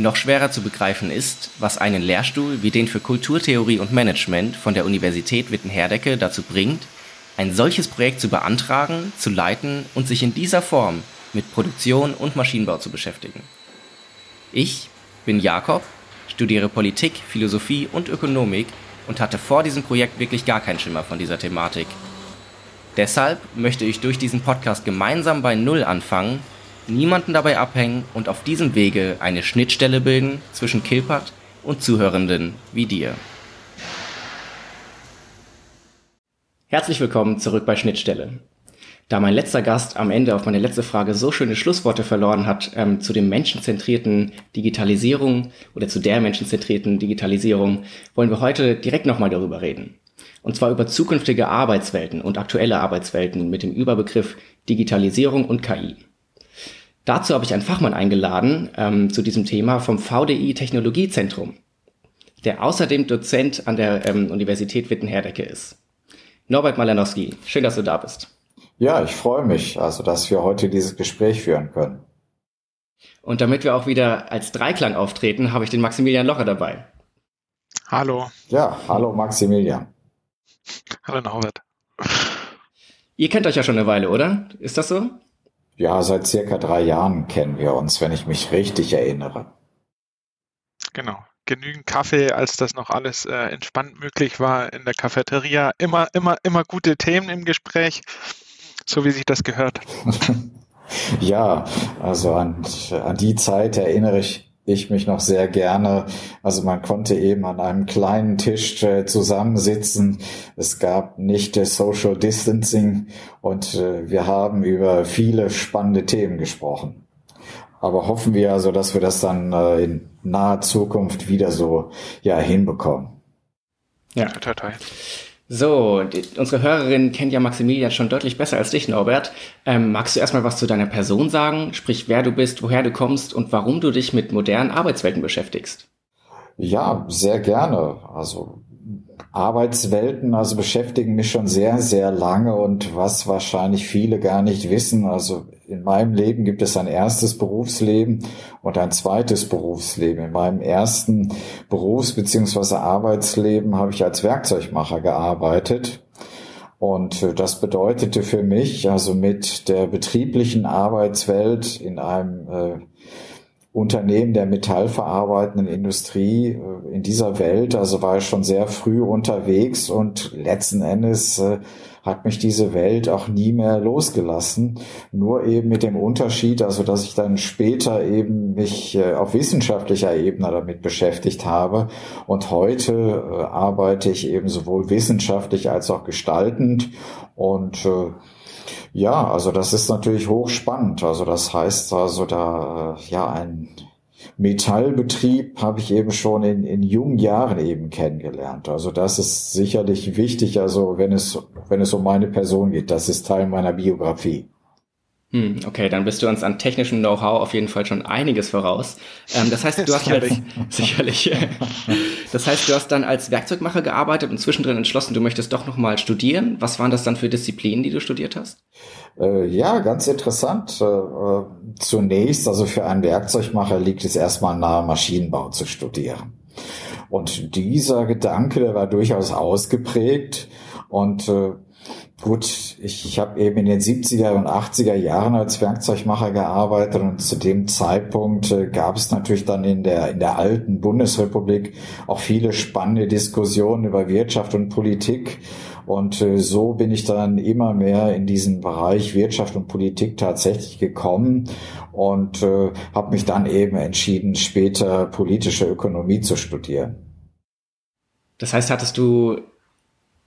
noch schwerer zu begreifen ist, was einen Lehrstuhl wie den für Kulturtheorie und Management von der Universität Witten-Herdecke dazu bringt, ein solches Projekt zu beantragen, zu leiten und sich in dieser Form mit Produktion und Maschinenbau zu beschäftigen. Ich bin Jakob, studiere Politik, Philosophie und Ökonomik und hatte vor diesem Projekt wirklich gar keinen Schimmer von dieser Thematik. Deshalb möchte ich durch diesen Podcast gemeinsam bei Null anfangen niemanden dabei abhängen und auf diesem Wege eine Schnittstelle bilden zwischen Kilpat und Zuhörenden wie dir. Herzlich willkommen zurück bei Schnittstelle. Da mein letzter Gast am Ende auf meine letzte Frage so schöne Schlussworte verloren hat ähm, zu dem menschenzentrierten Digitalisierung oder zu der menschenzentrierten Digitalisierung, wollen wir heute direkt nochmal darüber reden. Und zwar über zukünftige Arbeitswelten und aktuelle Arbeitswelten mit dem Überbegriff Digitalisierung und KI. Dazu habe ich einen Fachmann eingeladen ähm, zu diesem Thema vom VDI Technologiezentrum, der außerdem Dozent an der ähm, Universität Witten-Herdecke ist. Norbert Malanowski, schön, dass du da bist. Ja, ich freue mich, also dass wir heute dieses Gespräch führen können. Und damit wir auch wieder als Dreiklang auftreten, habe ich den Maximilian Locher dabei. Hallo. Ja, hallo Maximilian. Hallo Norbert. Ihr kennt euch ja schon eine Weile, oder? Ist das so? Ja, seit circa drei Jahren kennen wir uns, wenn ich mich richtig erinnere. Genau. Genügend Kaffee, als das noch alles äh, entspannt möglich war in der Cafeteria. Immer, immer, immer gute Themen im Gespräch, so wie sich das gehört. ja, also an, an die Zeit erinnere ich ich mich noch sehr gerne. Also man konnte eben an einem kleinen Tisch äh, zusammensitzen. Es gab nicht äh, Social Distancing und äh, wir haben über viele spannende Themen gesprochen. Aber hoffen wir also, dass wir das dann äh, in naher Zukunft wieder so ja hinbekommen. Ja, total. So, die, unsere Hörerin kennt ja Maximilian schon deutlich besser als dich, Norbert. Ähm, magst du erstmal was zu deiner Person sagen? Sprich, wer du bist, woher du kommst und warum du dich mit modernen Arbeitswelten beschäftigst? Ja, sehr gerne. Also Arbeitswelten, also beschäftigen mich schon sehr, sehr lange und was wahrscheinlich viele gar nicht wissen, also in meinem Leben gibt es ein erstes Berufsleben und ein zweites Berufsleben. In meinem ersten Berufs- bzw. Arbeitsleben habe ich als Werkzeugmacher gearbeitet. Und das bedeutete für mich, also mit der betrieblichen Arbeitswelt in einem äh, Unternehmen der metallverarbeitenden Industrie äh, in dieser Welt. Also war ich schon sehr früh unterwegs und letzten Endes äh, hat mich diese Welt auch nie mehr losgelassen. Nur eben mit dem Unterschied, also dass ich dann später eben mich äh, auf wissenschaftlicher Ebene damit beschäftigt habe. Und heute arbeite ich eben sowohl wissenschaftlich als auch gestaltend und ja, also das ist natürlich hochspannend. Also das heißt also da, äh, ja, ein Metallbetrieb habe ich eben schon in, in jungen Jahren eben kennengelernt. Also das ist sicherlich wichtig, also wenn es, wenn es um meine Person geht. Das ist Teil meiner Biografie. Hm, okay, dann bist du uns an technischem Know-how auf jeden Fall schon einiges voraus. Ähm, das heißt, du hast sicherlich, sicherlich. das heißt, du hast dann als Werkzeugmacher gearbeitet und zwischendrin entschlossen, du möchtest doch nochmal studieren. Was waren das dann für Disziplinen, die du studiert hast? Äh, ja, ganz interessant. Äh, äh, zunächst, also für einen Werkzeugmacher liegt es erstmal nahe, Maschinenbau zu studieren. Und dieser Gedanke, der war durchaus ausgeprägt und äh, Gut, ich, ich habe eben in den 70er und 80er Jahren als Werkzeugmacher gearbeitet und zu dem Zeitpunkt äh, gab es natürlich dann in der, in der alten Bundesrepublik auch viele spannende Diskussionen über Wirtschaft und Politik. Und äh, so bin ich dann immer mehr in diesen Bereich Wirtschaft und Politik tatsächlich gekommen und äh, habe mich dann eben entschieden, später politische Ökonomie zu studieren. Das heißt, hattest du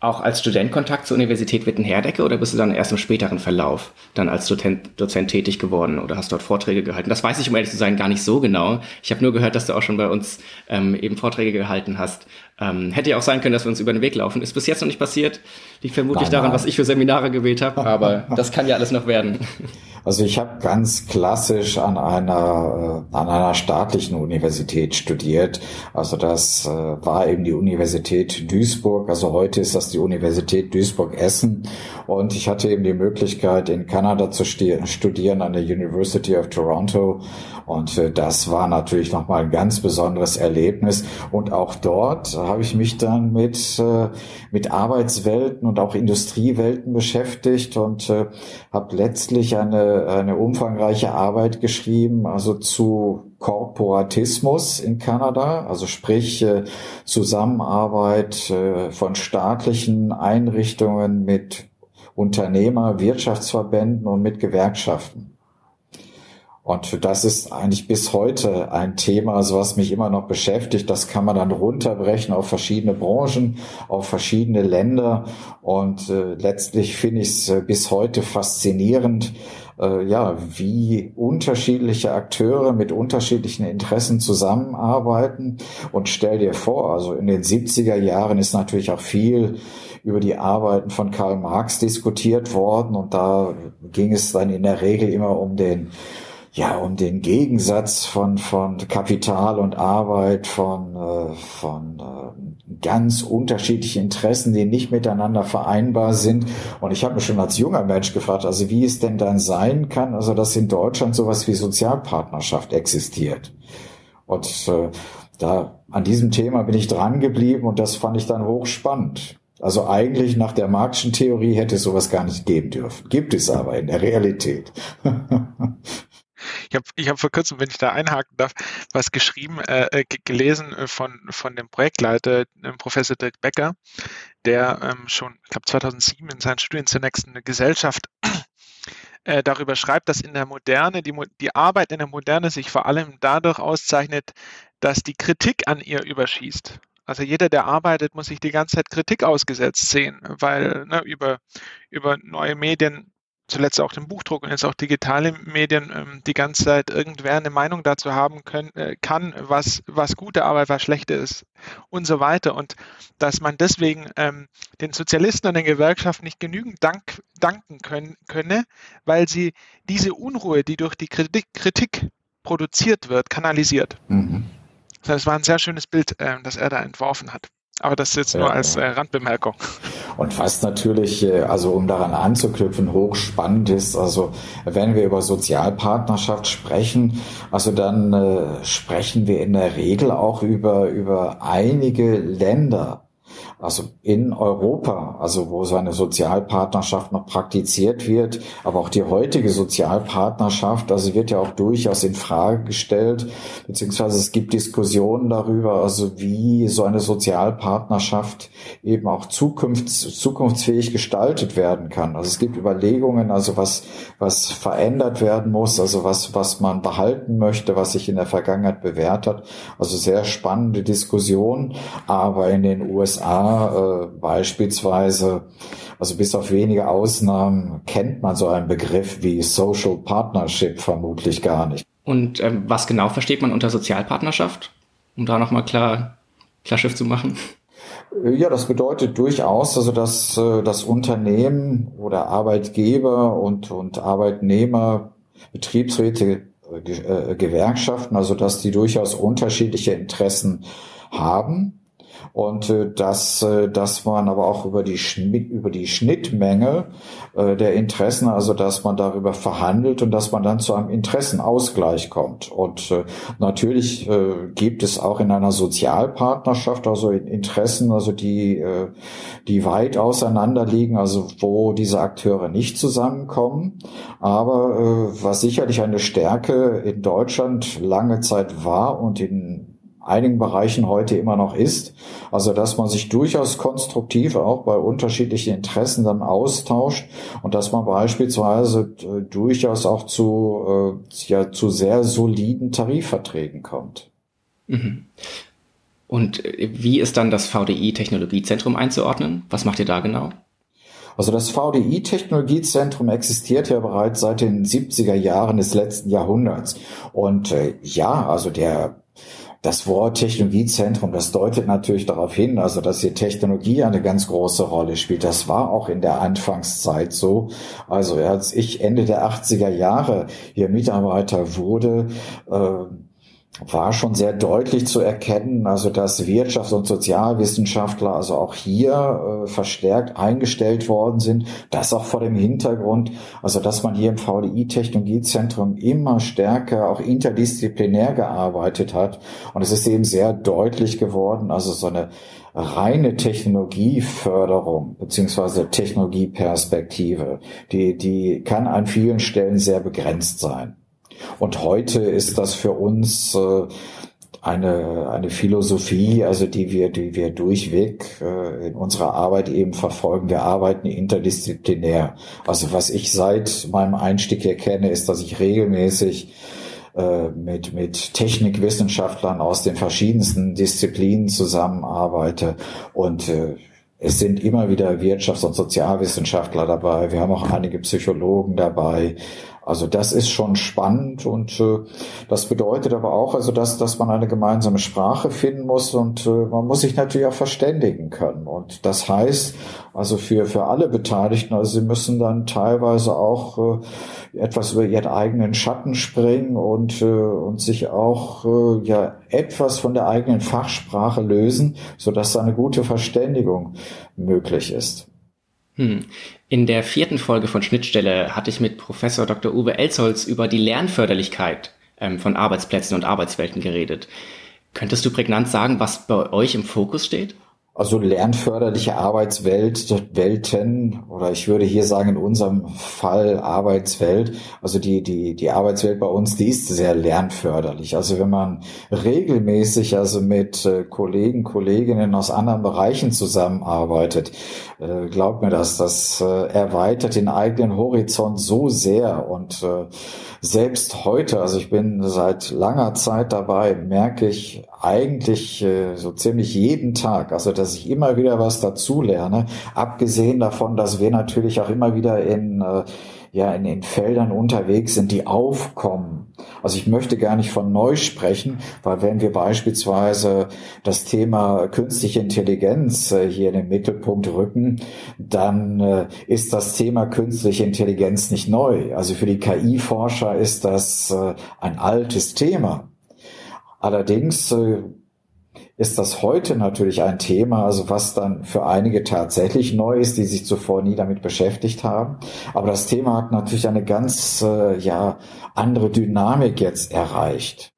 auch als Student Kontakt zur Universität Witten-Herdecke oder bist du dann erst im späteren Verlauf dann als Dozent, Dozent tätig geworden oder hast dort Vorträge gehalten? Das weiß ich, um ehrlich zu sein, gar nicht so genau. Ich habe nur gehört, dass du auch schon bei uns ähm, eben Vorträge gehalten hast. Ähm, hätte ja auch sein können, dass wir uns über den Weg laufen. Ist bis jetzt noch nicht passiert. Liegt vermutlich nein, daran, nein. was ich für Seminare gewählt habe, aber das kann ja alles noch werden. Also ich habe ganz klassisch an einer äh, an einer staatlichen Universität studiert. Also das äh, war eben die Universität Duisburg. Also heute ist das die Universität Duisburg-Essen. Und ich hatte eben die Möglichkeit, in Kanada zu studieren an der University of Toronto. Und äh, das war natürlich nochmal ein ganz besonderes Erlebnis. Und auch dort habe ich mich dann mit, äh, mit Arbeitswelten und auch Industriewelten beschäftigt und äh, habe letztlich eine, eine umfangreiche Arbeit geschrieben, also zu Korporatismus in Kanada, also sprich äh, Zusammenarbeit äh, von staatlichen Einrichtungen mit Unternehmer, Wirtschaftsverbänden und mit Gewerkschaften. Und das ist eigentlich bis heute ein Thema, also was mich immer noch beschäftigt. Das kann man dann runterbrechen auf verschiedene Branchen, auf verschiedene Länder. Und äh, letztlich finde ich es äh, bis heute faszinierend, äh, ja, wie unterschiedliche Akteure mit unterschiedlichen Interessen zusammenarbeiten. Und stell dir vor, also in den 70er Jahren ist natürlich auch viel über die Arbeiten von Karl Marx diskutiert worden. Und da ging es dann in der Regel immer um den ja, um den Gegensatz von, von Kapital und Arbeit, von, äh, von äh, ganz unterschiedlichen Interessen, die nicht miteinander vereinbar sind. Und ich habe mich schon als junger Mensch gefragt, also wie es denn dann sein kann, also dass in Deutschland sowas wie Sozialpartnerschaft existiert. Und äh, da an diesem Thema bin ich dran geblieben und das fand ich dann hochspannend. Also eigentlich nach der Marxischen Theorie hätte es sowas gar nicht geben dürfen. Gibt es aber in der Realität. Ich habe ich hab vor kurzem, wenn ich da einhaken darf, was geschrieben, äh, äh gelesen äh, von, von dem Projektleiter, äh, Professor Dirk Becker, der ähm, schon, ich glaube 2007 in seinen Studien zur nächsten Gesellschaft äh, darüber schreibt, dass in der Moderne, die, die Arbeit in der Moderne sich vor allem dadurch auszeichnet, dass die Kritik an ihr überschießt. Also jeder, der arbeitet, muss sich die ganze Zeit Kritik ausgesetzt sehen, weil ne, über, über neue Medien zuletzt auch den Buchdruck und jetzt auch digitale Medien ähm, die ganze Zeit irgendwer eine Meinung dazu haben können, äh, kann, was, was gute Arbeit, was schlechte ist und so weiter. Und dass man deswegen ähm, den Sozialisten und den Gewerkschaften nicht genügend Dank, danken können, könne, weil sie diese Unruhe, die durch die Kritik, Kritik produziert wird, kanalisiert. Mhm. Das war ein sehr schönes Bild, äh, das er da entworfen hat. Aber das ist jetzt ja, nur als äh, Randbemerkung. Und was natürlich, äh, also um daran anzuknüpfen, hochspannend ist, also wenn wir über Sozialpartnerschaft sprechen, also dann äh, sprechen wir in der Regel auch über, über einige Länder, also in Europa, also wo so eine Sozialpartnerschaft noch praktiziert wird, aber auch die heutige Sozialpartnerschaft, also wird ja auch durchaus in Frage gestellt, beziehungsweise es gibt Diskussionen darüber, also wie so eine Sozialpartnerschaft eben auch zukunfts-, zukunftsfähig gestaltet werden kann. Also es gibt Überlegungen, also was, was verändert werden muss, also was, was man behalten möchte, was sich in der Vergangenheit bewährt hat. Also sehr spannende Diskussion, aber in den USA äh, beispielsweise, also bis auf wenige Ausnahmen, kennt man so einen Begriff wie Social Partnership vermutlich gar nicht. Und ähm, was genau versteht man unter Sozialpartnerschaft? Um da nochmal klar, klar Schiff zu machen. Äh, ja, das bedeutet durchaus, also dass äh, das Unternehmen oder Arbeitgeber und, und Arbeitnehmer, Betriebsräte, äh, Gewerkschaften, also dass die durchaus unterschiedliche Interessen haben und äh, dass, äh, dass man aber auch über die, Schnitt, über die Schnittmenge äh, der Interessen, also dass man darüber verhandelt und dass man dann zu einem Interessenausgleich kommt. Und äh, natürlich äh, gibt es auch in einer Sozialpartnerschaft also Interessen, also die, äh, die weit auseinander liegen, also wo diese Akteure nicht zusammenkommen. Aber äh, was sicherlich eine Stärke in Deutschland lange Zeit war und in einigen Bereichen heute immer noch ist. Also dass man sich durchaus konstruktiv auch bei unterschiedlichen Interessen dann austauscht und dass man beispielsweise äh, durchaus auch zu, äh, ja, zu sehr soliden Tarifverträgen kommt. Mhm. Und äh, wie ist dann das VDI Technologiezentrum einzuordnen? Was macht ihr da genau? Also das VDI Technologiezentrum existiert ja bereits seit den 70er Jahren des letzten Jahrhunderts. Und äh, ja, also der das Wort Technologiezentrum, das deutet natürlich darauf hin, also dass hier Technologie eine ganz große Rolle spielt. Das war auch in der Anfangszeit so. Also als ich Ende der 80er Jahre hier Mitarbeiter wurde, äh, war schon sehr deutlich zu erkennen, also dass Wirtschafts- und Sozialwissenschaftler also auch hier äh, verstärkt eingestellt worden sind. Das auch vor dem Hintergrund, also dass man hier im VDI Technologiezentrum immer stärker auch interdisziplinär gearbeitet hat. Und es ist eben sehr deutlich geworden, also so eine reine Technologieförderung beziehungsweise Technologieperspektive, die, die kann an vielen Stellen sehr begrenzt sein. Und heute ist das für uns äh, eine, eine Philosophie, also die wir, die wir durchweg äh, in unserer Arbeit eben verfolgen. Wir arbeiten interdisziplinär. Also was ich seit meinem Einstieg hier kenne, ist, dass ich regelmäßig äh, mit, mit Technikwissenschaftlern aus den verschiedensten Disziplinen zusammenarbeite und äh, es sind immer wieder Wirtschafts- und Sozialwissenschaftler dabei. Wir haben auch einige Psychologen dabei. Also das ist schon spannend und äh, das bedeutet aber auch, also dass, dass man eine gemeinsame Sprache finden muss und äh, man muss sich natürlich auch verständigen können. Und das heißt, also für, für alle Beteiligten, also sie müssen dann teilweise auch äh, etwas über ihren eigenen Schatten springen und, äh, und sich auch äh, ja etwas von der eigenen Fachsprache lösen, so dass eine gute Verständigung möglich ist. Hm. In der vierten Folge von Schnittstelle hatte ich mit Professor Dr. Uwe Elsholz über die Lernförderlichkeit ähm, von Arbeitsplätzen und Arbeitswelten geredet. Könntest du prägnant sagen, was bei euch im Fokus steht? Also lernförderliche Arbeitswelt, Welten, oder ich würde hier sagen, in unserem Fall Arbeitswelt. Also die, die, die Arbeitswelt bei uns, die ist sehr lernförderlich. Also wenn man regelmäßig also mit äh, Kollegen, Kolleginnen aus anderen Bereichen zusammenarbeitet, äh, glaubt mir das, das äh, erweitert den eigenen Horizont so sehr. Und selbst heute, also ich bin seit langer Zeit dabei, merke ich eigentlich äh, so ziemlich jeden Tag, also dass ich immer wieder was dazu lerne, abgesehen davon, dass wir natürlich auch immer wieder in äh, ja in den Feldern unterwegs sind, die aufkommen. Also ich möchte gar nicht von neu sprechen, weil wenn wir beispielsweise das Thema künstliche Intelligenz äh, hier in den Mittelpunkt rücken, dann äh, ist das Thema künstliche Intelligenz nicht neu. Also für die KI-Forscher ist das äh, ein altes Thema. Allerdings ist das heute natürlich ein Thema, also was dann für einige tatsächlich neu ist, die sich zuvor nie damit beschäftigt haben. Aber das Thema hat natürlich eine ganz äh, ja andere Dynamik jetzt erreicht.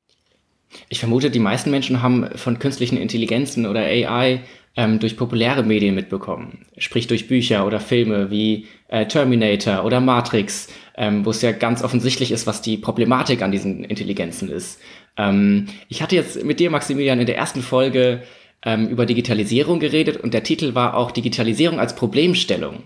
Ich vermute, die meisten Menschen haben von künstlichen Intelligenzen oder AI ähm, durch populäre Medien mitbekommen, sprich durch Bücher oder Filme wie äh, Terminator oder Matrix, ähm, wo es ja ganz offensichtlich ist, was die Problematik an diesen Intelligenzen ist. Ähm, ich hatte jetzt mit dir, Maximilian, in der ersten Folge ähm, über Digitalisierung geredet und der Titel war auch Digitalisierung als Problemstellung.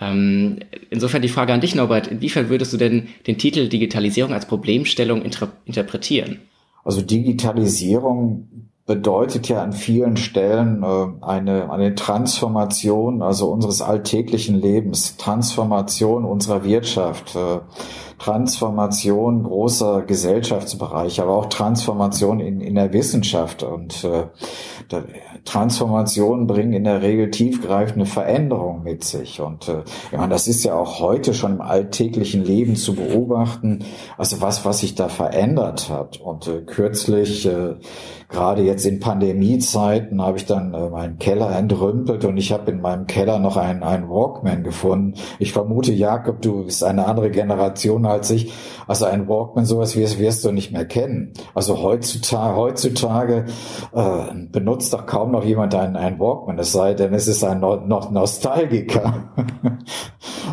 Ähm, insofern die Frage an dich, Norbert, inwiefern würdest du denn den Titel Digitalisierung als Problemstellung inter interpretieren? Also Digitalisierung bedeutet ja an vielen Stellen äh, eine, eine Transformation, also unseres alltäglichen Lebens, Transformation unserer Wirtschaft, äh, Transformation großer Gesellschaftsbereiche, aber auch Transformation in, in der Wissenschaft. Und äh, Transformationen bringen in der Regel tiefgreifende Veränderungen mit sich. Und äh, ich meine, das ist ja auch heute schon im alltäglichen Leben zu beobachten, also was, was sich da verändert hat. Und äh, kürzlich, äh, gerade jetzt in Pandemiezeiten, habe ich dann äh, meinen Keller entrümpelt und ich habe in meinem Keller noch einen, einen Walkman gefunden. Ich vermute, Jakob, du bist eine andere Generation als ich. Also ein Walkman, sowas wirst, wirst du nicht mehr kennen. Also heutzutage, heutzutage äh, benutzt doch kaum noch jemand einen, einen Walkman, es sei denn, es ist ein noch Nostalgiker.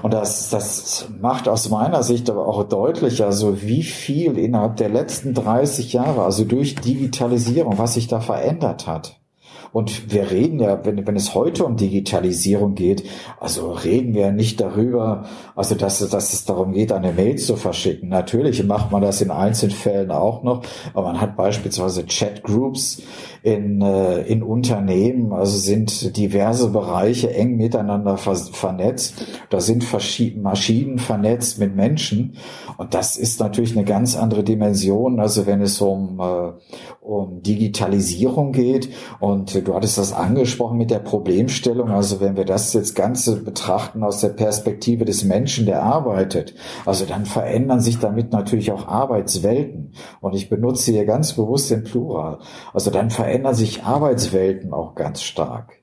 Und das, das macht aus meiner Sicht aber auch deutlich, also wie viel innerhalb der letzten 30 Jahre, also durch Digitalisierung, was sich da verändert hat. Und wir reden ja, wenn, wenn es heute um Digitalisierung geht, also reden wir nicht darüber, also dass, dass es darum geht, eine Mail zu verschicken. Natürlich macht man das in einzelnen Fällen auch noch, aber man hat beispielsweise Chatgroups in, äh, in Unternehmen, also sind diverse Bereiche eng miteinander ver vernetzt. Da sind Maschinen vernetzt mit Menschen. Und das ist natürlich eine ganz andere Dimension, also wenn es um, äh, um Digitalisierung geht. Und du hattest das angesprochen mit der Problemstellung. Also wenn wir das jetzt Ganze betrachten aus der Perspektive des Menschen, der arbeitet, also dann verändern sich damit natürlich auch Arbeitswelten. Und ich benutze hier ganz bewusst den Plural. Also dann verändern sich Arbeitswelten auch ganz stark.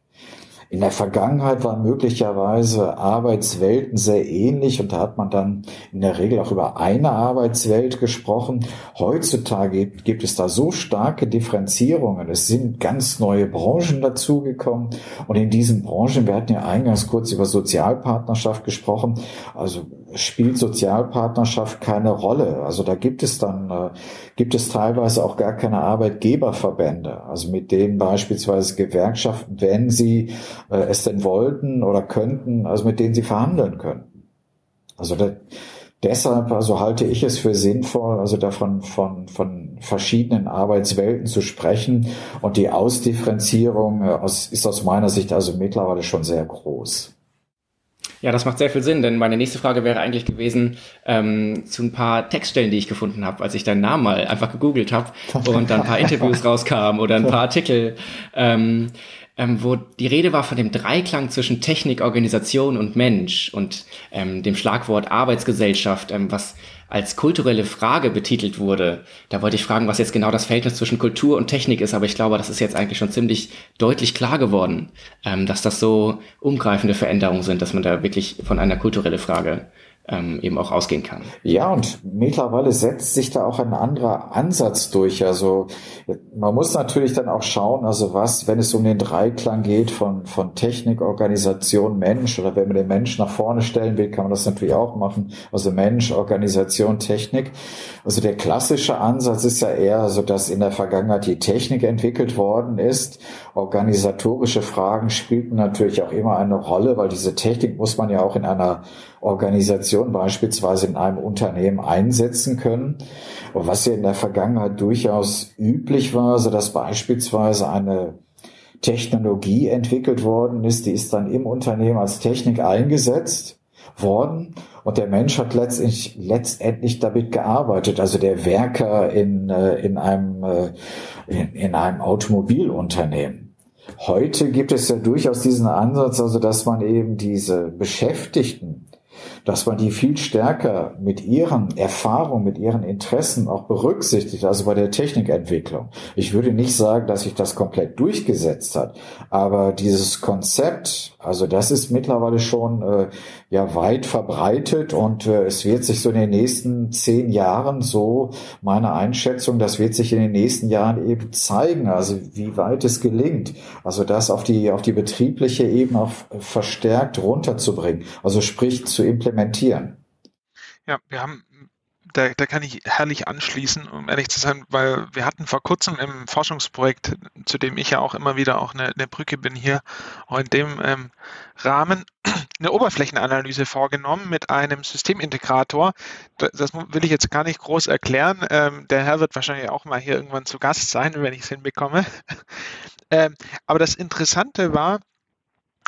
In der Vergangenheit waren möglicherweise Arbeitswelten sehr ähnlich und da hat man dann in der Regel auch über eine Arbeitswelt gesprochen. Heutzutage gibt es da so starke Differenzierungen. Es sind ganz neue Branchen dazugekommen und in diesen Branchen, wir hatten ja eingangs kurz über Sozialpartnerschaft gesprochen, also spielt Sozialpartnerschaft keine Rolle. Also da gibt es dann, äh, gibt es teilweise auch gar keine Arbeitgeberverbände, also mit denen beispielsweise Gewerkschaften, wenn sie äh, es denn wollten oder könnten, also mit denen sie verhandeln könnten. Also da, deshalb, also halte ich es für sinnvoll, also davon von, von verschiedenen Arbeitswelten zu sprechen und die Ausdifferenzierung äh, aus, ist aus meiner Sicht also mittlerweile schon sehr groß. Ja, das macht sehr viel Sinn, denn meine nächste Frage wäre eigentlich gewesen ähm, zu ein paar Textstellen, die ich gefunden habe, als ich deinen Namen mal einfach gegoogelt habe und dann ein paar Interviews rauskamen oder ein paar Artikel. Ähm, ähm, wo die Rede war von dem Dreiklang zwischen Technik, Organisation und Mensch und ähm, dem Schlagwort Arbeitsgesellschaft, ähm, was als kulturelle Frage betitelt wurde. Da wollte ich fragen, was jetzt genau das Verhältnis zwischen Kultur und Technik ist, aber ich glaube, das ist jetzt eigentlich schon ziemlich deutlich klar geworden, ähm, dass das so umgreifende Veränderungen sind, dass man da wirklich von einer kulturellen Frage ähm, eben auch ausgehen kann. Ja, und mittlerweile setzt sich da auch ein anderer Ansatz durch. Also man muss natürlich dann auch schauen, also was, wenn es um den Dreiklang geht von, von Technik, Organisation, Mensch, oder wenn man den Mensch nach vorne stellen will, kann man das natürlich auch machen. Also Mensch, Organisation, Technik. Also der klassische Ansatz ist ja eher so, dass in der Vergangenheit die Technik entwickelt worden ist. Organisatorische Fragen spielten natürlich auch immer eine Rolle, weil diese Technik muss man ja auch in einer Organisation beispielsweise in einem Unternehmen einsetzen können. Und was ja in der Vergangenheit durchaus üblich war, so dass beispielsweise eine Technologie entwickelt worden ist, die ist dann im Unternehmen als Technik eingesetzt worden und der Mensch hat letztendlich, letztendlich damit gearbeitet, also der Werker in, äh, in, einem, äh, in, in einem Automobilunternehmen. Heute gibt es ja durchaus diesen Ansatz, also dass man eben diese Beschäftigten dass man die viel stärker mit ihren Erfahrungen, mit ihren Interessen auch berücksichtigt, also bei der Technikentwicklung. Ich würde nicht sagen, dass sich das komplett durchgesetzt hat, aber dieses Konzept, also das ist mittlerweile schon äh, ja weit verbreitet und äh, es wird sich so in den nächsten zehn Jahren so meine Einschätzung, das wird sich in den nächsten Jahren eben zeigen, also wie weit es gelingt, also das auf die auf die betriebliche Ebene auch verstärkt runterzubringen, also sprich zu implementieren. Ja, wir haben da, da kann ich herrlich anschließen, um ehrlich zu sein, weil wir hatten vor kurzem im Forschungsprojekt, zu dem ich ja auch immer wieder auch eine, eine Brücke bin hier, auch in dem ähm, Rahmen eine Oberflächenanalyse vorgenommen mit einem Systemintegrator. Das will ich jetzt gar nicht groß erklären. Ähm, der Herr wird wahrscheinlich auch mal hier irgendwann zu Gast sein, wenn ich es hinbekomme. ähm, aber das Interessante war,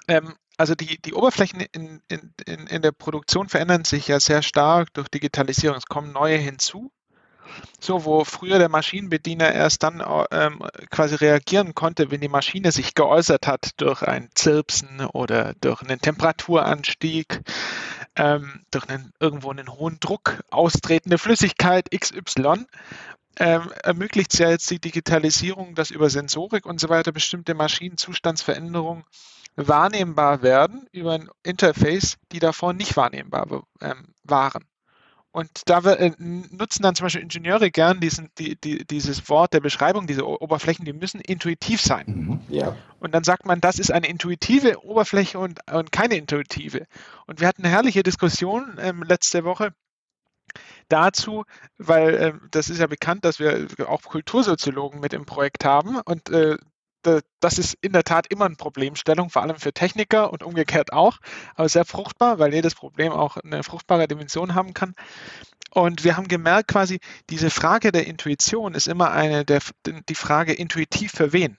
ähm, also die, die Oberflächen in, in, in, der Produktion verändern sich ja sehr stark durch Digitalisierung. Es kommen neue hinzu. So, wo früher der Maschinenbediener erst dann ähm, quasi reagieren konnte, wenn die Maschine sich geäußert hat durch ein Zirpsen oder durch einen Temperaturanstieg, ähm, durch einen, irgendwo einen hohen Druck austretende Flüssigkeit XY, ähm, ermöglicht es ja jetzt die Digitalisierung, dass über Sensorik und so weiter bestimmte Maschinenzustandsveränderungen wahrnehmbar werden über ein Interface, die davor nicht wahrnehmbar ähm, waren. Und da wir, äh, nutzen dann zum Beispiel Ingenieure gern diesen, die, die, dieses Wort der Beschreibung, diese Oberflächen, die müssen intuitiv sein. Mhm, ja. Und dann sagt man, das ist eine intuitive Oberfläche und, und keine intuitive. Und wir hatten eine herrliche Diskussion ähm, letzte Woche dazu, weil äh, das ist ja bekannt, dass wir auch Kultursoziologen mit im Projekt haben und äh, das ist in der Tat immer eine Problemstellung, vor allem für Techniker und umgekehrt auch, aber sehr fruchtbar, weil jedes Problem auch eine fruchtbare Dimension haben kann. Und wir haben gemerkt, quasi, diese Frage der Intuition ist immer eine der, die Frage intuitiv für wen.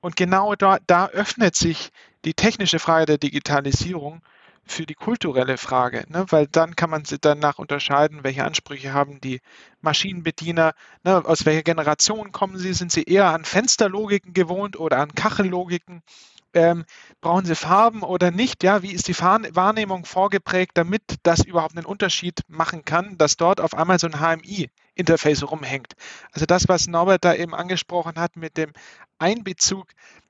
Und genau da, da öffnet sich die technische Frage der Digitalisierung für die kulturelle Frage, ne? weil dann kann man danach unterscheiden, welche Ansprüche haben die Maschinenbediener, ne? aus welcher Generation kommen sie, sind sie eher an Fensterlogiken gewohnt oder an Kachellogiken, ähm, brauchen sie Farben oder nicht, ja, wie ist die Wahrnehmung vorgeprägt, damit das überhaupt einen Unterschied machen kann, dass dort auf einmal so ein HMI-Interface rumhängt. Also das, was Norbert da eben angesprochen hat mit dem Einbezug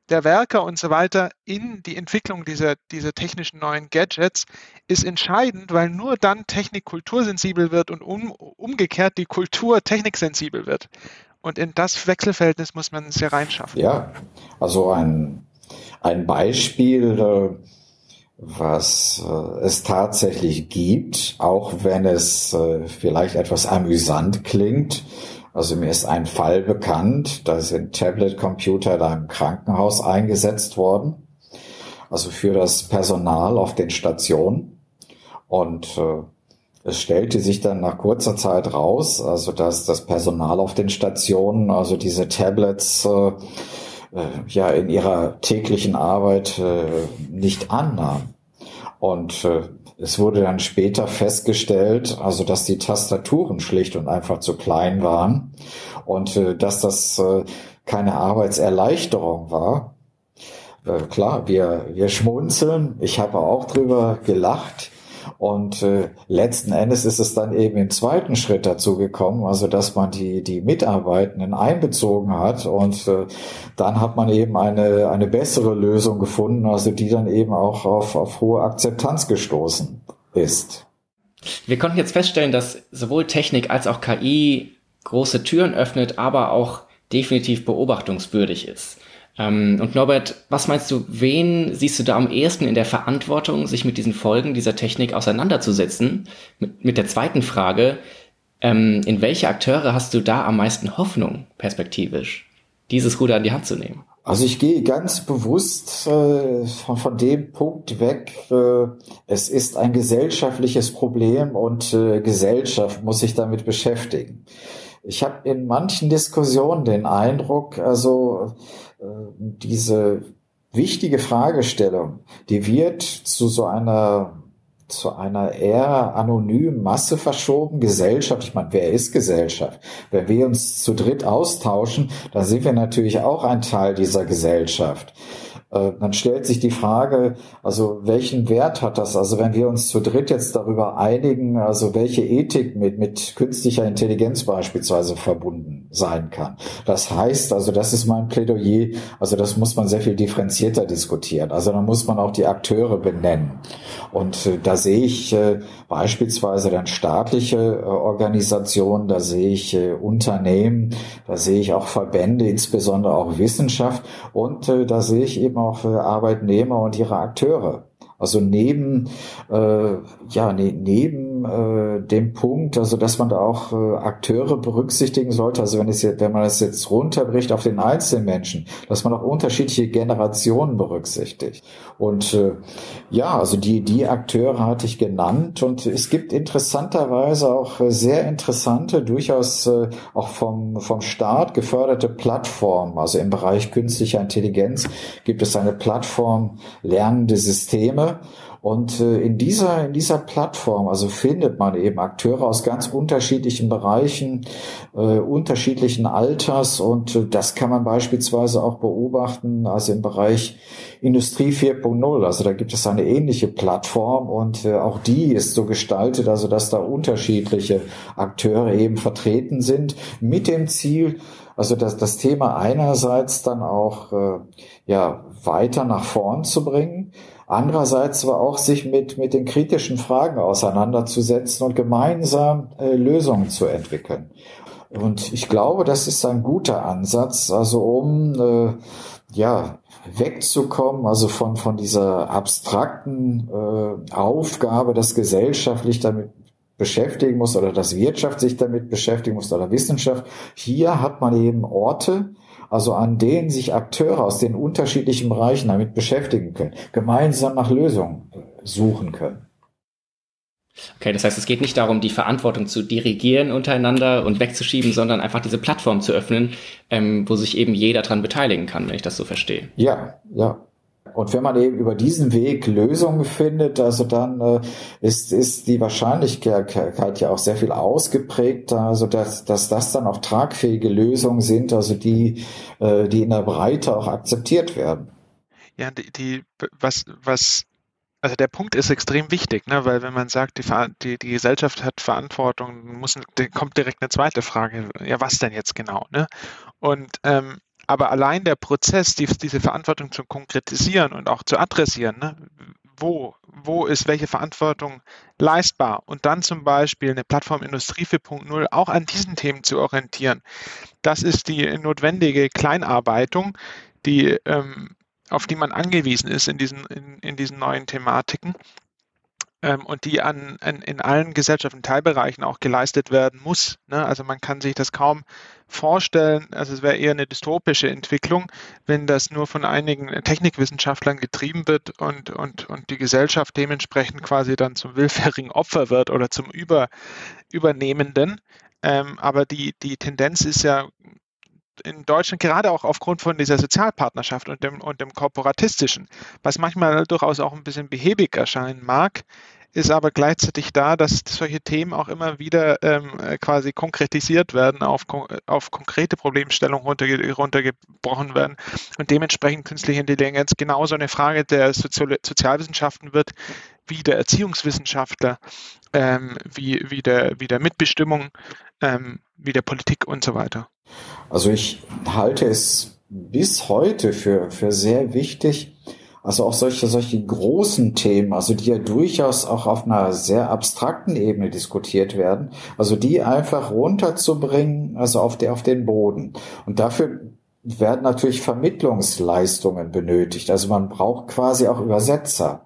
der Werker und so weiter in die Entwicklung dieser, dieser technischen neuen Gadgets ist entscheidend, weil nur dann Technik kultursensibel wird und um, umgekehrt die Kultur techniksensibel wird. Und in das Wechselverhältnis muss man es ja reinschaffen. Ja, also ein, ein Beispiel, äh, was äh, es tatsächlich gibt, auch wenn es äh, vielleicht etwas amüsant klingt, also mir ist ein Fall bekannt, da sind Tablet-Computer da im Krankenhaus eingesetzt worden, also für das Personal auf den Stationen. Und äh, es stellte sich dann nach kurzer Zeit raus, also dass das Personal auf den Stationen, also diese Tablets äh, äh, ja in ihrer täglichen Arbeit äh, nicht annahm. Und äh, es wurde dann später festgestellt, also dass die Tastaturen schlicht und einfach zu klein waren und äh, dass das äh, keine Arbeitserleichterung war. Äh, klar, wir, wir schmunzeln. Ich habe auch drüber gelacht. Und äh, letzten Endes ist es dann eben im zweiten Schritt dazu gekommen, also dass man die, die Mitarbeitenden einbezogen hat und äh, dann hat man eben eine, eine bessere Lösung gefunden, also die dann eben auch auf, auf hohe Akzeptanz gestoßen ist. Wir konnten jetzt feststellen, dass sowohl Technik als auch KI große Türen öffnet, aber auch definitiv beobachtungswürdig ist. Ähm, und Norbert, was meinst du, wen siehst du da am ehesten in der Verantwortung, sich mit diesen Folgen dieser Technik auseinanderzusetzen? Mit, mit der zweiten Frage, ähm, in welche Akteure hast du da am meisten Hoffnung, perspektivisch, dieses Ruder in die Hand zu nehmen? Also ich gehe ganz bewusst äh, von, von, dem Punkt weg, äh, es ist ein gesellschaftliches Problem und äh, Gesellschaft muss sich damit beschäftigen. Ich habe in manchen Diskussionen den Eindruck, also diese wichtige Fragestellung, die wird zu so einer zu einer eher anonymen Masse verschoben. Gesellschaft, ich meine, wer ist Gesellschaft? Wenn wir uns zu dritt austauschen, dann sind wir natürlich auch ein Teil dieser Gesellschaft. Äh, dann stellt sich die Frage, also welchen Wert hat das? Also wenn wir uns zu dritt jetzt darüber einigen, also welche Ethik mit, mit künstlicher Intelligenz beispielsweise verbunden sein kann. Das heißt, also das ist mein Plädoyer, also das muss man sehr viel differenzierter diskutieren. Also da muss man auch die Akteure benennen. Und äh, da sehe ich äh, beispielsweise dann staatliche äh, Organisationen, da sehe ich äh, Unternehmen, da sehe ich auch Verbände, insbesondere auch Wissenschaft und äh, da sehe ich eben auch Arbeitnehmer und ihre Akteure. Also neben äh, ja ne, neben äh, dem Punkt, also dass man da auch äh, Akteure berücksichtigen sollte. Also wenn es jetzt, wenn man es jetzt runterbricht auf den einzelnen Menschen, dass man auch unterschiedliche Generationen berücksichtigt. Und äh, ja, also die die Akteure hatte ich genannt und es gibt interessanterweise auch sehr interessante, durchaus äh, auch vom vom Staat geförderte Plattformen. Also im Bereich künstlicher Intelligenz gibt es eine Plattform lernende Systeme und äh, in dieser, in dieser Plattform, also findet man eben Akteure aus ganz unterschiedlichen Bereichen, äh, unterschiedlichen Alters. Und äh, das kann man beispielsweise auch beobachten, also im Bereich Industrie 4.0. Also da gibt es eine ähnliche Plattform. Und äh, auch die ist so gestaltet, also dass da unterschiedliche Akteure eben vertreten sind. Mit dem Ziel, also das, das Thema einerseits dann auch äh, ja weiter nach vorn zu bringen, andererseits aber auch sich mit mit den kritischen Fragen auseinanderzusetzen und gemeinsam äh, Lösungen zu entwickeln. Und ich glaube, das ist ein guter Ansatz, also um äh, ja wegzukommen, also von von dieser abstrakten äh, Aufgabe, das gesellschaftlich damit beschäftigen muss oder dass Wirtschaft sich damit beschäftigen muss oder Wissenschaft. Hier hat man eben Orte, also an denen sich Akteure aus den unterschiedlichen Bereichen damit beschäftigen können, gemeinsam nach Lösungen suchen können. Okay, das heißt, es geht nicht darum, die Verantwortung zu dirigieren untereinander und wegzuschieben, sondern einfach diese Plattform zu öffnen, ähm, wo sich eben jeder dran beteiligen kann, wenn ich das so verstehe. Ja, ja. Und wenn man eben über diesen Weg Lösungen findet, also dann äh, ist, ist die Wahrscheinlichkeit ja auch sehr viel ausgeprägter, also dass, dass das dann auch tragfähige Lösungen sind, also die, äh, die in der Breite auch akzeptiert werden. Ja, die, die was, was also der Punkt ist extrem wichtig, ne? weil wenn man sagt, die, die, die Gesellschaft hat Verantwortung, muss, kommt direkt eine zweite Frage, ja was denn jetzt genau? Ne? Und ähm, aber allein der Prozess, die, diese Verantwortung zu konkretisieren und auch zu adressieren, ne? wo, wo ist welche Verantwortung leistbar und dann zum Beispiel eine Plattform Industrie 4.0 auch an diesen Themen zu orientieren, das ist die notwendige Kleinarbeitung, die ähm, auf die man angewiesen ist in diesen, in, in diesen neuen Thematiken und die an, an, in allen Gesellschaften, Teilbereichen auch geleistet werden muss. Ne? Also man kann sich das kaum vorstellen, also es wäre eher eine dystopische Entwicklung, wenn das nur von einigen Technikwissenschaftlern getrieben wird und, und, und die Gesellschaft dementsprechend quasi dann zum willfährigen Opfer wird oder zum Über, Übernehmenden. Ähm, aber die, die Tendenz ist ja in Deutschland gerade auch aufgrund von dieser Sozialpartnerschaft und dem, und dem Korporatistischen, was manchmal durchaus auch ein bisschen behäbig erscheinen mag, ist aber gleichzeitig da, dass solche Themen auch immer wieder ähm, quasi konkretisiert werden, auf, auf konkrete Problemstellungen runterge runtergebrochen werden und dementsprechend künstliche Intelligenz genauso eine Frage der Sozial Sozialwissenschaften wird, wie der Erziehungswissenschaftler, ähm, wie, wie, der, wie der Mitbestimmung, ähm, wie der Politik und so weiter. Also ich halte es bis heute für, für sehr wichtig, also auch solche, solche großen Themen, also die ja durchaus auch auf einer sehr abstrakten Ebene diskutiert werden, also die einfach runterzubringen, also auf, der, auf den Boden. Und dafür werden natürlich Vermittlungsleistungen benötigt. Also man braucht quasi auch Übersetzer.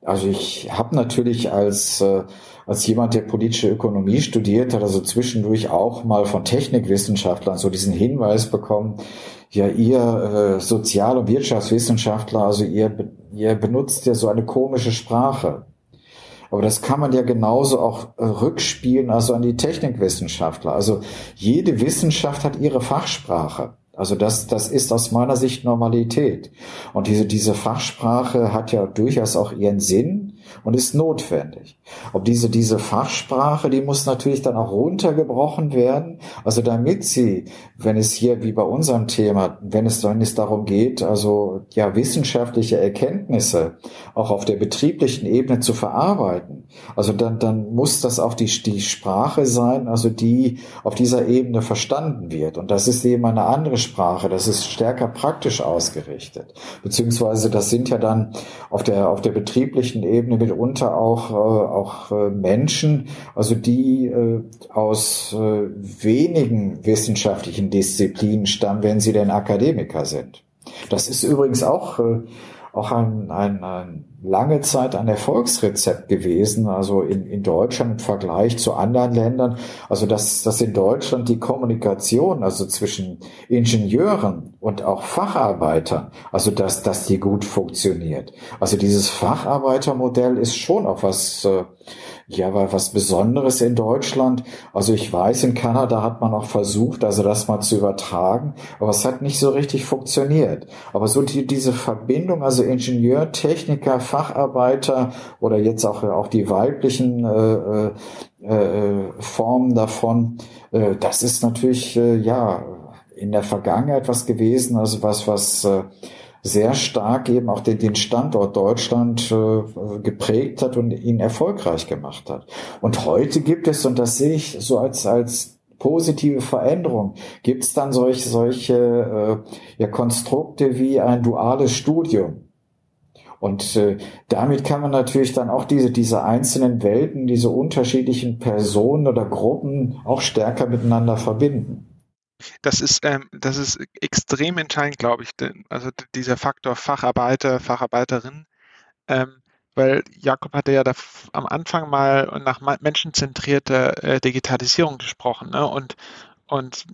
Also ich habe natürlich als, äh, als jemand, der politische Ökonomie studiert hat, also zwischendurch auch mal von Technikwissenschaftlern so diesen Hinweis bekommen, ja, ihr äh, Sozial- und Wirtschaftswissenschaftler, also ihr, ihr benutzt ja so eine komische Sprache. Aber das kann man ja genauso auch äh, rückspielen, also an die Technikwissenschaftler. Also jede Wissenschaft hat ihre Fachsprache. Also das, das ist aus meiner Sicht Normalität. Und diese, diese Fachsprache hat ja durchaus auch ihren Sinn und ist notwendig. Ob diese, diese Fachsprache, die muss natürlich dann auch runtergebrochen werden. Also damit sie, wenn es hier wie bei unserem Thema, wenn es, wenn es darum geht, also ja wissenschaftliche Erkenntnisse auch auf der betrieblichen Ebene zu verarbeiten, also dann, dann muss das auch die, die Sprache sein, also die auf dieser Ebene verstanden wird. Und das ist eben eine andere Sprache, das ist stärker praktisch ausgerichtet. Beziehungsweise das sind ja dann auf der, auf der betrieblichen Ebene mitunter auch, äh, auch äh, Menschen, also die äh, aus äh, wenigen wissenschaftlichen Disziplinen stammen, wenn sie denn Akademiker sind. Das ist übrigens auch auch ein, ein, ein lange Zeit ein Erfolgsrezept gewesen, also in, in Deutschland im Vergleich zu anderen Ländern. Also dass, dass in Deutschland die Kommunikation, also zwischen Ingenieuren und auch Facharbeitern, also dass, dass die gut funktioniert. Also dieses Facharbeitermodell ist schon auch was, äh, ja, war was Besonderes in Deutschland. Also ich weiß, in Kanada hat man auch versucht, also das mal zu übertragen, aber es hat nicht so richtig funktioniert. Aber so die, diese Verbindung, also Ingenieur, Techniker, Facharbeiter oder jetzt auch, auch die weiblichen äh, äh, äh, Formen davon, äh, das ist natürlich, äh, ja, in der Vergangenheit was gewesen, also was, was äh, sehr stark eben auch den, den Standort Deutschland äh, geprägt hat und ihn erfolgreich gemacht hat. Und heute gibt es, und das sehe ich so als, als positive Veränderung, gibt es dann solche, solche äh, ja, Konstrukte wie ein duales Studium. Und äh, damit kann man natürlich dann auch diese, diese einzelnen Welten, diese unterschiedlichen Personen oder Gruppen auch stärker miteinander verbinden. Das ist, ähm, das ist extrem entscheidend, glaube ich. Also dieser Faktor Facharbeiter, Facharbeiterin, ähm, weil Jakob hatte ja da am Anfang mal nach menschenzentrierter äh, Digitalisierung gesprochen. Ne? Und, und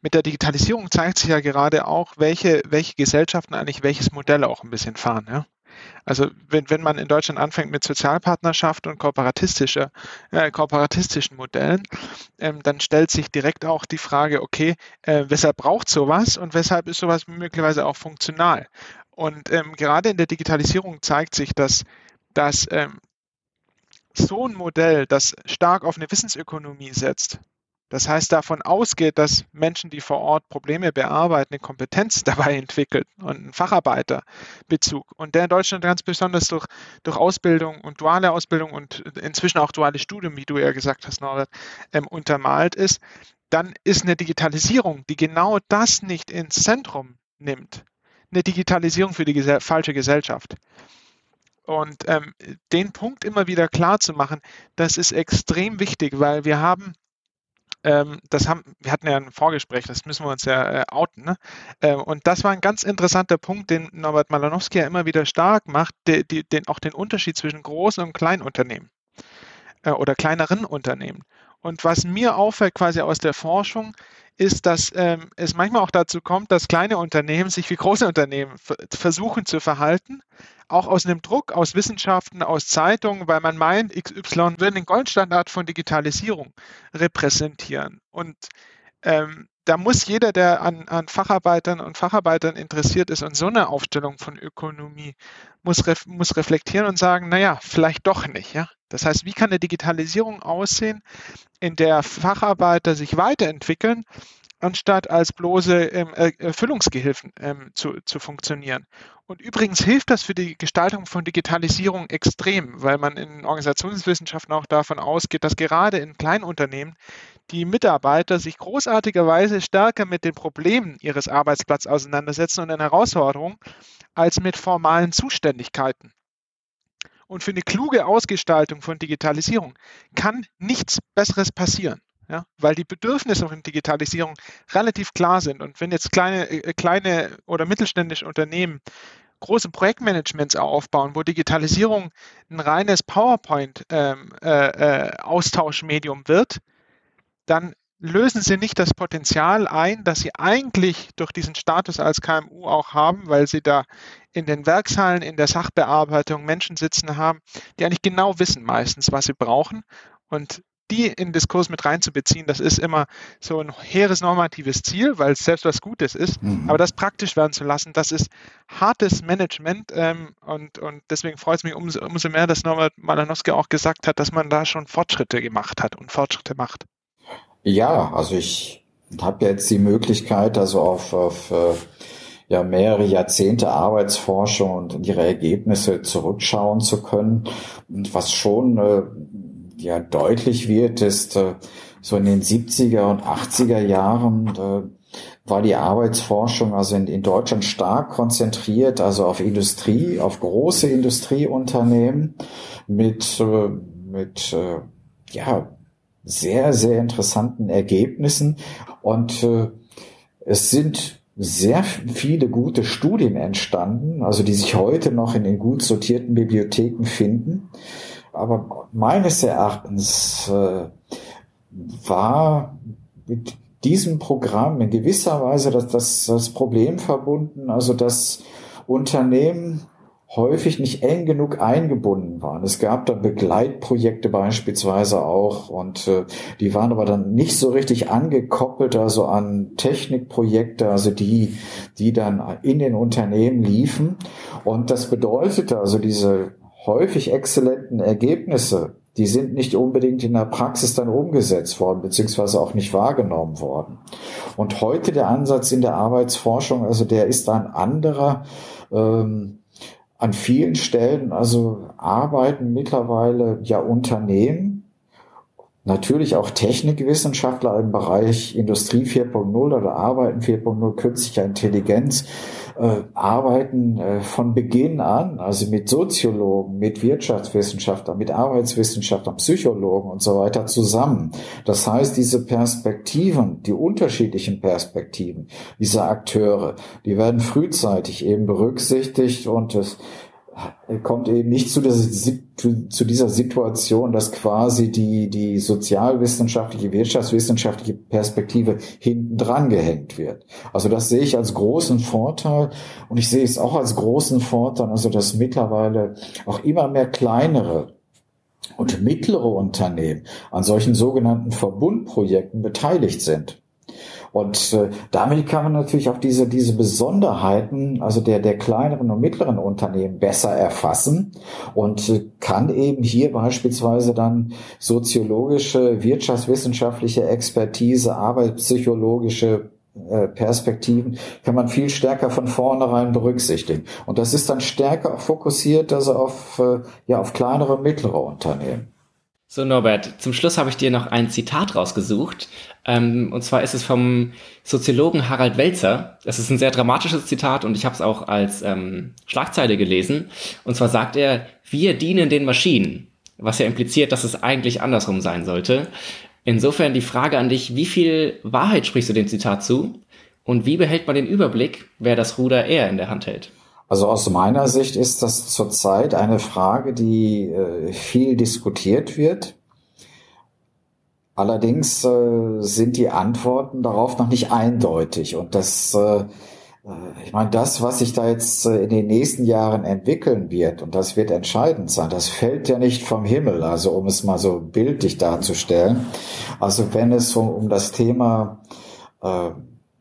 mit der Digitalisierung zeigt sich ja gerade auch, welche, welche Gesellschaften eigentlich welches Modell auch ein bisschen fahren. Ja? Also wenn, wenn man in Deutschland anfängt mit Sozialpartnerschaft und kooperatistischer, äh, kooperatistischen Modellen, ähm, dann stellt sich direkt auch die Frage, okay, äh, weshalb braucht sowas und weshalb ist sowas möglicherweise auch funktional? Und ähm, gerade in der Digitalisierung zeigt sich, dass, dass ähm, so ein Modell, das stark auf eine Wissensökonomie setzt, das heißt, davon ausgeht, dass Menschen, die vor Ort Probleme bearbeiten, eine Kompetenz dabei entwickeln und einen Facharbeiterbezug. Und der in Deutschland ganz besonders durch, durch Ausbildung und duale Ausbildung und inzwischen auch duales Studium, wie du ja gesagt hast, Norbert, ähm, untermalt ist, dann ist eine Digitalisierung, die genau das nicht ins Zentrum nimmt, eine Digitalisierung für die Gesell falsche Gesellschaft. Und ähm, den Punkt immer wieder klar zu machen, das ist extrem wichtig, weil wir haben ähm, das haben, wir hatten ja ein Vorgespräch, das müssen wir uns ja äh, outen. Ne? Ähm, und das war ein ganz interessanter Punkt, den Norbert Malanowski ja immer wieder stark macht, die, die, den, auch den Unterschied zwischen großen und kleinen Unternehmen äh, oder kleineren Unternehmen. Und was mir auffällt quasi aus der Forschung, ist, dass ähm, es manchmal auch dazu kommt, dass kleine Unternehmen sich wie große Unternehmen versuchen zu verhalten, auch aus einem Druck, aus Wissenschaften, aus Zeitungen, weil man meint, XY würde den Goldstandard von Digitalisierung repräsentieren. Und ähm, da muss jeder, der an, an, Facharbeitern und Facharbeitern interessiert ist und so eine Aufstellung von Ökonomie, muss, ref, muss reflektieren und sagen, naja, vielleicht doch nicht. Ja? Das heißt, wie kann eine Digitalisierung aussehen, in der Facharbeiter sich weiterentwickeln, anstatt als bloße ähm, Erfüllungsgehilfen ähm, zu, zu funktionieren. Und übrigens hilft das für die Gestaltung von Digitalisierung extrem, weil man in Organisationswissenschaften auch davon ausgeht, dass gerade in kleinen Unternehmen die Mitarbeiter sich großartigerweise stärker mit den Problemen ihres Arbeitsplatzes auseinandersetzen und den Herausforderungen als mit formalen Zuständigkeiten. Und für eine kluge Ausgestaltung von Digitalisierung kann nichts Besseres passieren. Ja, weil die Bedürfnisse von Digitalisierung relativ klar sind. Und wenn jetzt kleine, äh, kleine oder mittelständische Unternehmen große Projektmanagements aufbauen, wo Digitalisierung ein reines PowerPoint-Austauschmedium ähm, äh, äh, wird, dann lösen sie nicht das Potenzial ein, das sie eigentlich durch diesen Status als KMU auch haben, weil sie da in den Werkshallen, in der Sachbearbeitung Menschen sitzen haben, die eigentlich genau wissen meistens, was sie brauchen. Und die in den Diskurs mit reinzubeziehen, das ist immer so ein hehres normatives Ziel, weil es selbst was Gutes ist. Mhm. Aber das praktisch werden zu lassen, das ist hartes Management ähm, und, und deswegen freut es mich umso, umso mehr, dass Norbert Malanowski auch gesagt hat, dass man da schon Fortschritte gemacht hat und Fortschritte macht. Ja, also ich habe jetzt die Möglichkeit, also auf, auf äh, ja, mehrere Jahrzehnte Arbeitsforschung und ihre Ergebnisse zurückschauen zu können. Und was schon äh, ja deutlich wird, ist äh, so in den 70er und 80er Jahren äh, war die Arbeitsforschung also in, in Deutschland stark konzentriert, also auf Industrie, auf große Industrieunternehmen mit, äh, mit äh, ja, sehr, sehr interessanten Ergebnissen. Und äh, es sind sehr viele gute Studien entstanden, also die sich heute noch in den gut sortierten Bibliotheken finden. Aber meines Erachtens äh, war mit diesem Programm in gewisser Weise das, das, das Problem verbunden, also dass Unternehmen häufig nicht eng genug eingebunden waren. Es gab da Begleitprojekte beispielsweise auch und äh, die waren aber dann nicht so richtig angekoppelt, also an Technikprojekte, also die, die dann in den Unternehmen liefen. Und das bedeutete also diese häufig exzellenten Ergebnisse, die sind nicht unbedingt in der Praxis dann umgesetzt worden, beziehungsweise auch nicht wahrgenommen worden. Und heute der Ansatz in der Arbeitsforschung, also der ist ein anderer, ähm, an vielen Stellen also arbeiten mittlerweile ja Unternehmen, natürlich auch Technikwissenschaftler im Bereich Industrie 4.0 oder Arbeiten 4.0, künstlicher Intelligenz, äh, arbeiten äh, von Beginn an, also mit Soziologen, mit Wirtschaftswissenschaftlern, mit Arbeitswissenschaftlern, Psychologen und so weiter zusammen. Das heißt, diese Perspektiven, die unterschiedlichen Perspektiven dieser Akteure, die werden frühzeitig eben berücksichtigt und es kommt eben nicht zu, dieser Situation, dass quasi die, die sozialwissenschaftliche, wirtschaftswissenschaftliche Perspektive hinten dran gehängt wird. Also das sehe ich als großen Vorteil und ich sehe es auch als großen Vorteil, also dass mittlerweile auch immer mehr kleinere und mittlere Unternehmen an solchen sogenannten Verbundprojekten beteiligt sind. Und äh, damit kann man natürlich auch diese, diese Besonderheiten, also der, der kleineren und mittleren Unternehmen besser erfassen und äh, kann eben hier beispielsweise dann soziologische, wirtschaftswissenschaftliche Expertise, arbeitspsychologische äh, Perspektiven kann man viel stärker von vornherein berücksichtigen. Und das ist dann stärker fokussiert also auf, äh, ja, auf kleinere, mittlere Unternehmen. So, Norbert, zum Schluss habe ich dir noch ein Zitat rausgesucht. Ähm, und zwar ist es vom Soziologen Harald Welzer. Das ist ein sehr dramatisches Zitat und ich habe es auch als ähm, Schlagzeile gelesen. Und zwar sagt er, wir dienen den Maschinen. Was ja impliziert, dass es eigentlich andersrum sein sollte. Insofern die Frage an dich, wie viel Wahrheit sprichst du dem Zitat zu? Und wie behält man den Überblick, wer das Ruder eher in der Hand hält? Also aus meiner Sicht ist das zurzeit eine Frage, die äh, viel diskutiert wird. Allerdings äh, sind die Antworten darauf noch nicht eindeutig. Und das, äh, ich meine, das, was sich da jetzt in den nächsten Jahren entwickeln wird, und das wird entscheidend sein, das fällt ja nicht vom Himmel, also um es mal so bildlich darzustellen. Also wenn es um, um das Thema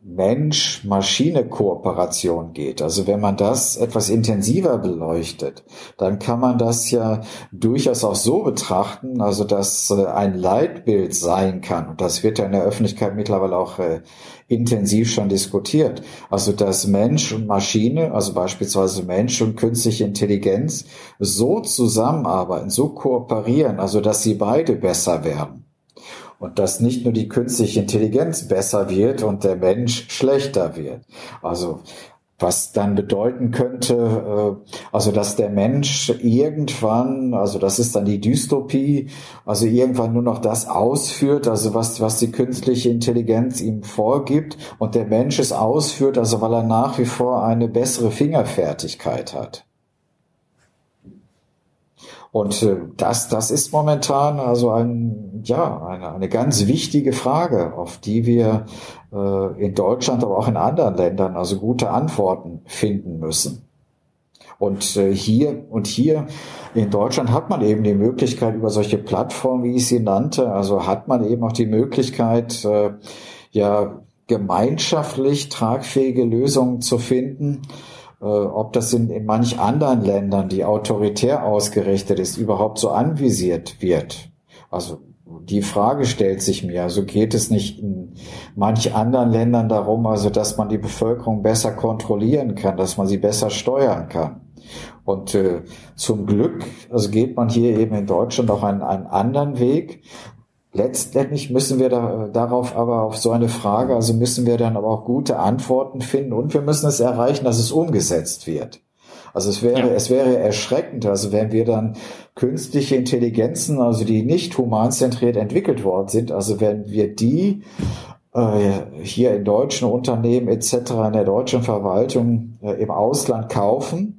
Mensch-Maschine-Kooperation geht. Also wenn man das etwas intensiver beleuchtet, dann kann man das ja durchaus auch so betrachten, also dass äh, ein Leitbild sein kann. Und das wird ja in der Öffentlichkeit mittlerweile auch äh, intensiv schon diskutiert. Also dass Mensch und Maschine, also beispielsweise Mensch und künstliche Intelligenz, so zusammenarbeiten, so kooperieren, also dass sie beide besser werden und dass nicht nur die künstliche Intelligenz besser wird und der Mensch schlechter wird. Also was dann bedeuten könnte, äh, also dass der Mensch irgendwann, also das ist dann die Dystopie, also irgendwann nur noch das ausführt, also was, was die künstliche Intelligenz ihm vorgibt und der Mensch es ausführt, also weil er nach wie vor eine bessere Fingerfertigkeit hat. Und äh, das, das ist momentan also ein, ja, eine, eine ganz wichtige Frage, auf die wir äh, in Deutschland, aber auch in anderen Ländern also gute Antworten finden müssen. Und äh, hier und hier in Deutschland hat man eben die Möglichkeit über solche Plattformen, wie ich sie nannte, also hat man eben auch die Möglichkeit, äh, ja gemeinschaftlich tragfähige Lösungen zu finden ob das in, in manch anderen Ländern, die autoritär ausgerichtet ist, überhaupt so anvisiert wird. Also die Frage stellt sich mir, also geht es nicht in manch anderen Ländern darum, also dass man die Bevölkerung besser kontrollieren kann, dass man sie besser steuern kann. Und äh, zum Glück, also geht man hier eben in Deutschland auch einen, einen anderen Weg, Letztendlich müssen wir da, darauf aber auf so eine Frage, also müssen wir dann aber auch gute Antworten finden und wir müssen es erreichen, dass es umgesetzt wird. Also es wäre, ja. es wäre erschreckend, also wenn wir dann künstliche Intelligenzen, also die nicht humanzentriert entwickelt worden sind, also wenn wir die äh, hier in deutschen Unternehmen etc., in der deutschen Verwaltung äh, im Ausland kaufen,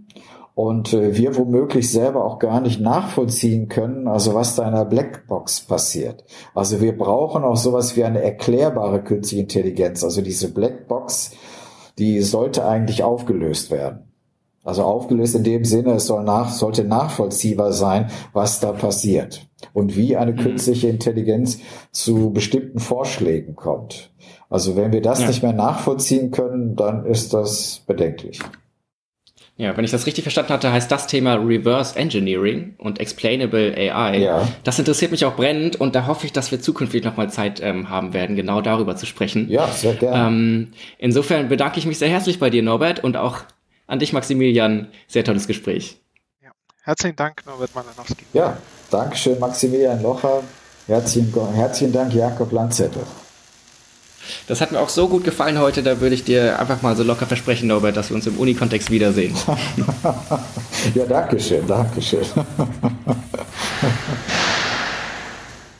und äh, wir womöglich selber auch gar nicht nachvollziehen können, also was da in der Blackbox passiert. Also wir brauchen auch sowas wie eine erklärbare künstliche Intelligenz. Also diese Blackbox, die sollte eigentlich aufgelöst werden. Also aufgelöst in dem Sinne, es soll nach, sollte nachvollziehbar sein, was da passiert und wie eine mhm. künstliche Intelligenz zu bestimmten Vorschlägen kommt. Also wenn wir das ja. nicht mehr nachvollziehen können, dann ist das bedenklich. Ja, wenn ich das richtig verstanden hatte, heißt das Thema Reverse Engineering und Explainable AI. Ja. Das interessiert mich auch brennend und da hoffe ich, dass wir zukünftig nochmal Zeit ähm, haben werden, genau darüber zu sprechen. Ja, sehr gerne. Ähm, insofern bedanke ich mich sehr herzlich bei dir, Norbert, und auch an dich, Maximilian. Sehr tolles Gespräch. Ja. Herzlichen Dank, Norbert Malanowski. Ja, Dankeschön, Maximilian Locher. Herzlichen, herzlichen Dank, Jakob Landzettel. Das hat mir auch so gut gefallen heute, da würde ich dir einfach mal so locker versprechen, Norbert, dass wir uns im Unikontext wiedersehen. ja, danke schön, danke schön.